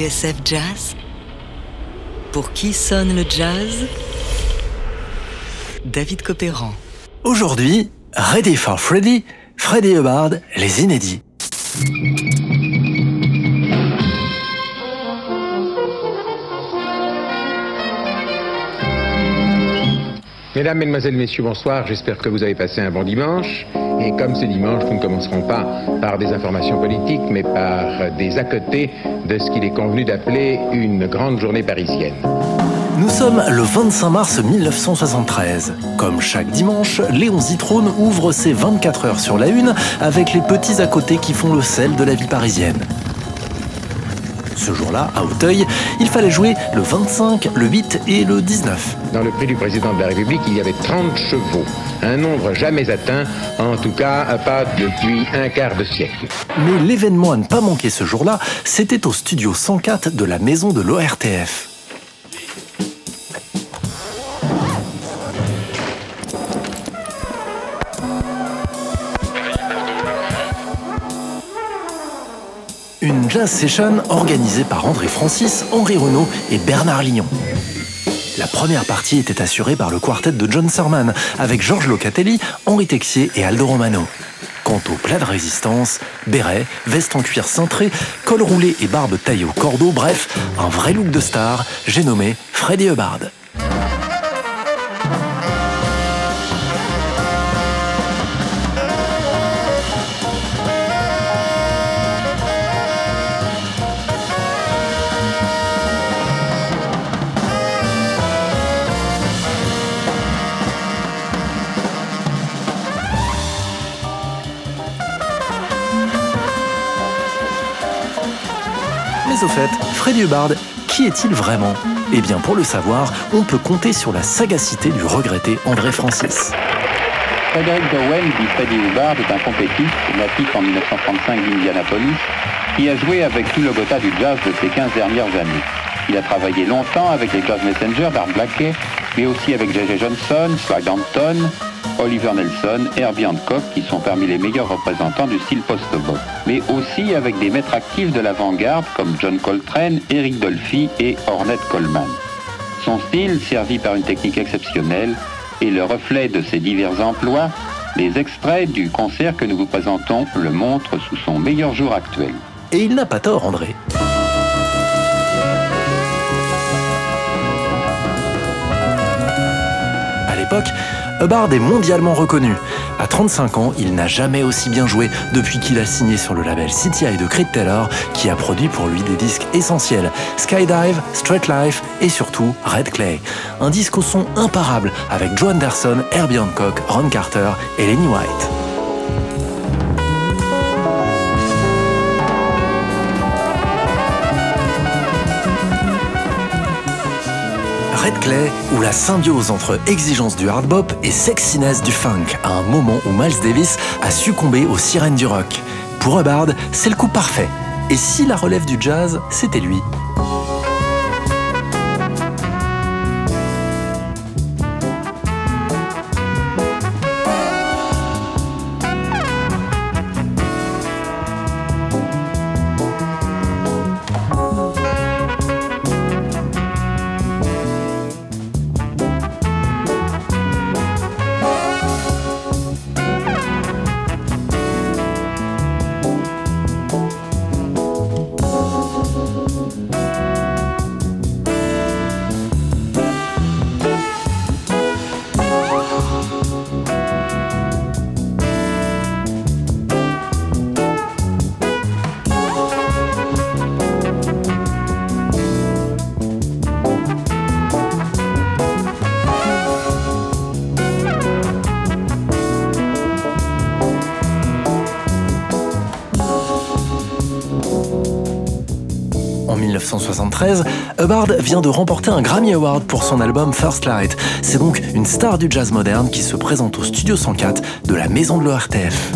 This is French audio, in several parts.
TSF Jazz Pour qui sonne le jazz? David Copéran. Aujourd'hui, Ready for Freddy, Freddy Hubbard, les inédits. Mesdames, Mesdemoiselles, Messieurs, bonsoir. J'espère que vous avez passé un bon dimanche. Et comme ce dimanche, nous ne commencerons pas par des informations politiques, mais par des à côté de ce qu'il est convenu d'appeler une grande journée parisienne. Nous sommes le 25 mars 1973. Comme chaque dimanche, Léon Zitrone ouvre ses 24 heures sur la une avec les petits à côté qui font le sel de la vie parisienne. Ce jour-là, à Auteuil, il fallait jouer le 25, le 8 et le 19. Dans le prix du président de la République, il y avait 30 chevaux. Un nombre jamais atteint, en tout cas pas depuis un quart de siècle. Mais l'événement à ne pas manquer ce jour-là, c'était au studio 104 de la maison de l'ORTF. Jazz session organisée par André Francis, Henri Renaud et Bernard Lyon. La première partie était assurée par le quartet de John Serman, avec Georges Locatelli, Henri Texier et Aldo Romano. Quant au plat de résistance, béret, veste en cuir cintré, col roulé et barbe taillée au cordeau, bref, un vrai look de star, j'ai nommé Freddy Hubbard. Mais au fait, Freddy Hubbard, qui est-il vraiment? Eh bien, pour le savoir, on peut compter sur la sagacité du regretté André Francis. Frédéric Dowen, dit Freddy Hubbard, est un compétitif natif en 1935 d'Indianapolis qui a joué avec tout le gotha du jazz de ces 15 dernières années. Il a travaillé longtemps avec les Jazz Messengers d'Art Blakey, mais aussi avec J.J. Johnson, Swag Hampton, Oliver Nelson, Herbie Hancock, qui sont parmi les meilleurs représentants du style post-bop. Mais aussi avec des maîtres actifs de l'avant-garde comme John Coltrane, Eric Dolphy et Ornette Coleman. Son style, servi par une technique exceptionnelle, est le reflet de ses divers emplois. Les extraits du concert que nous vous présentons le montrent sous son meilleur jour actuel. Et il n'a pas tort, André. À l'époque, Hubbard est mondialement reconnu. À 35 ans, il n'a jamais aussi bien joué depuis qu'il a signé sur le label CTI de Creed Taylor, qui a produit pour lui des disques essentiels Skydive, Straight Life et surtout Red Clay. Un disque au son imparable avec Joe Anderson, Herbie Hancock, Ron Carter et Lenny White. Red Clay, où la symbiose entre exigence du hard bop et sexiness du funk, à un moment où Miles Davis a succombé aux sirènes du rock. Pour Hubbard, c'est le coup parfait. Et si la relève du jazz, c'était lui 1973, Hubbard vient de remporter un Grammy Award pour son album First Light. C'est donc une star du jazz moderne qui se présente au Studio 104 de la maison de l'ORTF.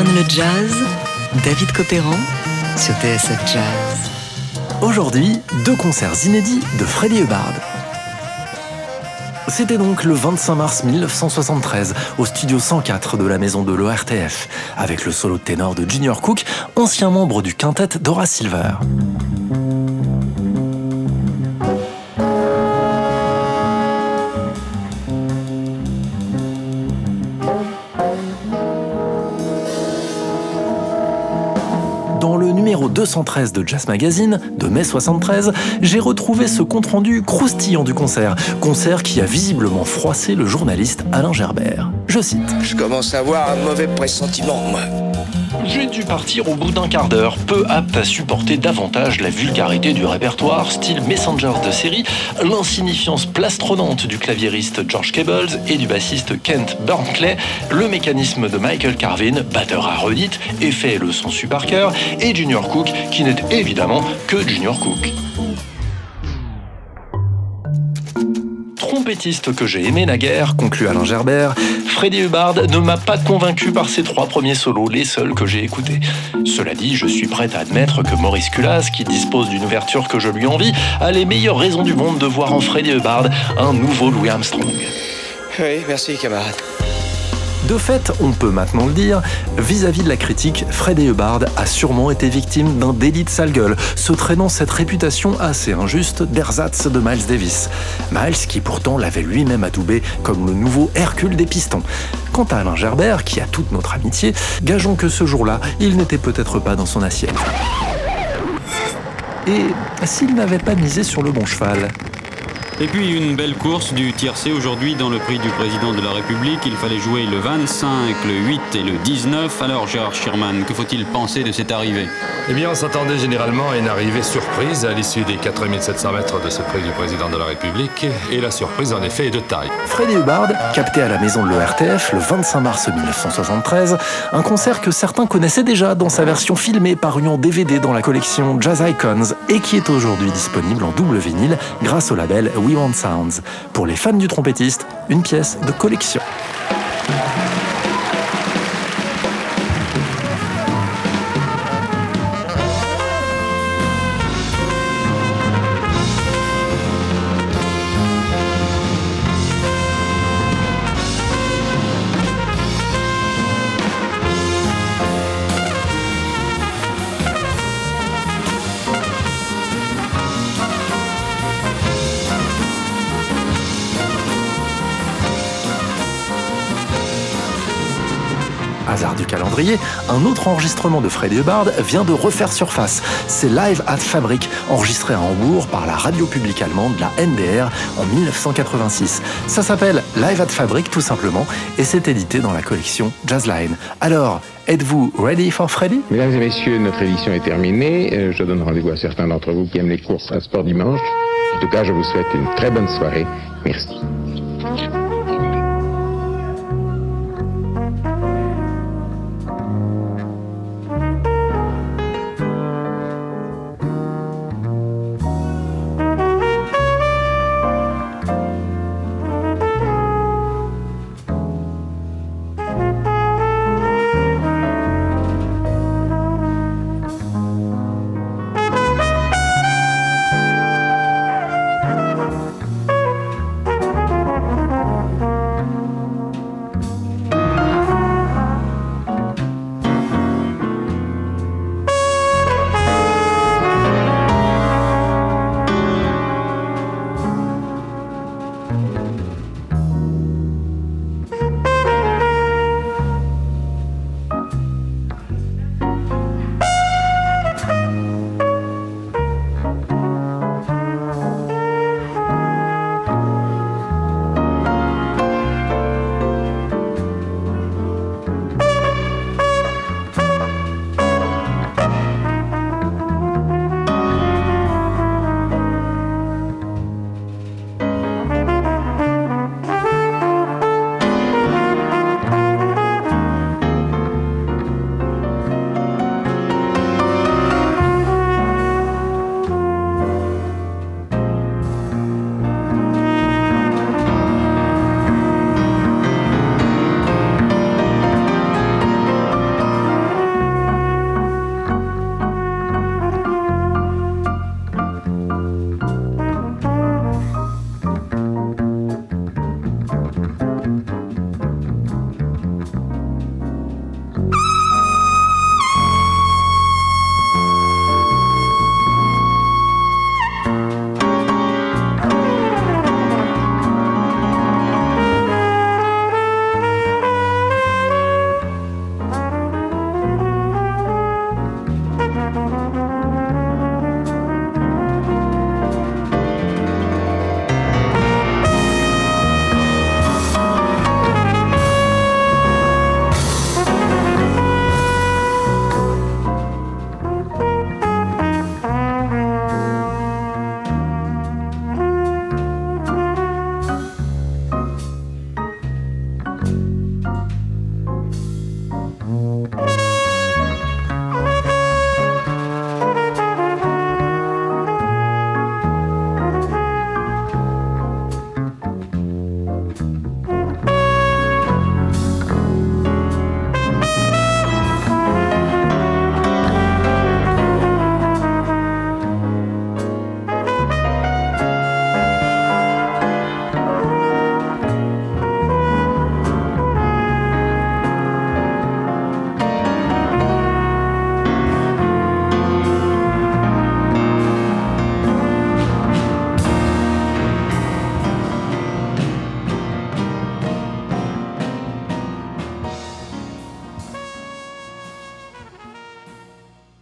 Le jazz David Copéran sur TSF Jazz. Aujourd'hui, deux concerts inédits de Freddie Hubbard. C'était donc le 25 mars 1973 au studio 104 de la maison de l'ORTF, avec le solo de ténor de Junior Cook, ancien membre du quintet Dora Silver. 213 de Jazz Magazine, de mai 73, j'ai retrouvé ce compte-rendu croustillant du concert. Concert qui a visiblement froissé le journaliste Alain Gerbert. Je cite. Je commence à avoir un mauvais pressentiment, moi. J'ai dû partir au bout d'un quart d'heure, peu apte à supporter davantage la vulgarité du répertoire, style Messengers de série, l'insignifiance plastronnante du claviériste George Cables et du bassiste Kent Burnkley, le mécanisme de Michael Carvin, batteur à redite, effet le son su par cœur, et Junior Cook, qui n'est évidemment que Junior Cook. trompettiste que j'ai aimé naguère, conclut Alain Gerbert, Freddie Hubbard ne m'a pas convaincu par ses trois premiers solos, les seuls que j'ai écoutés. Cela dit, je suis prêt à admettre que Maurice Culas, qui dispose d'une ouverture que je lui envie, a les meilleures raisons du monde de voir en Freddie Hubbard un nouveau Louis Armstrong. Oui, merci camarade. De fait, on peut maintenant le dire, vis-à-vis de la critique, Freddie Hubbard a sûrement été victime d'un délit de sale gueule, se traînant cette réputation assez injuste d'ersatz de Miles Davis. Miles qui pourtant l'avait lui-même adoubé comme le nouveau Hercule des pistons. Quant à Alain Gerbert, qui a toute notre amitié, gageons que ce jour-là, il n'était peut-être pas dans son assiette. Et s'il n'avait pas misé sur le bon cheval? Et puis une belle course du tiercé aujourd'hui dans le prix du président de la République. Il fallait jouer le 25, le 8 et le 19. Alors Gérard Schirman, que faut-il penser de cette arrivée? Eh bien, on s'attendait généralement à une arrivée surprise à l'issue des 4700 mètres de ce prix du président de la République. Et la surprise, en effet, est de taille. Freddie Hubbard, capté à la maison de l'ORTF le 25 mars 1973, un concert que certains connaissaient déjà dans sa version filmée parue en DVD dans la collection Jazz Icons et qui est aujourd'hui disponible en double vinyle grâce au label We Pour les fans du trompettiste, une pièce de collection. Un autre enregistrement de Freddie Hubbard vient de refaire surface. C'est Live at Fabric, enregistré à Hambourg par la radio publique allemande, la NDR, en 1986. Ça s'appelle Live at Fabric tout simplement, et c'est édité dans la collection Jazzline. Alors, êtes-vous ready for Freddie Mesdames et messieurs, notre édition est terminée. Euh, Je donne rendez-vous à certains d'entre vous qui aiment les courses à sport dimanche. En tout cas, je vous souhaite une très bonne soirée. Merci.